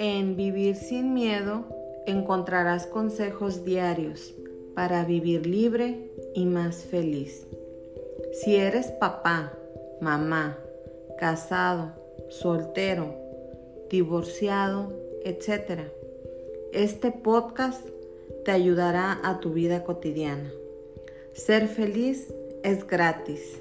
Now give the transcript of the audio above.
En Vivir sin Miedo encontrarás consejos diarios para vivir libre y más feliz. Si eres papá, mamá, casado, soltero, divorciado, etc., este podcast te ayudará a tu vida cotidiana. Ser feliz es gratis.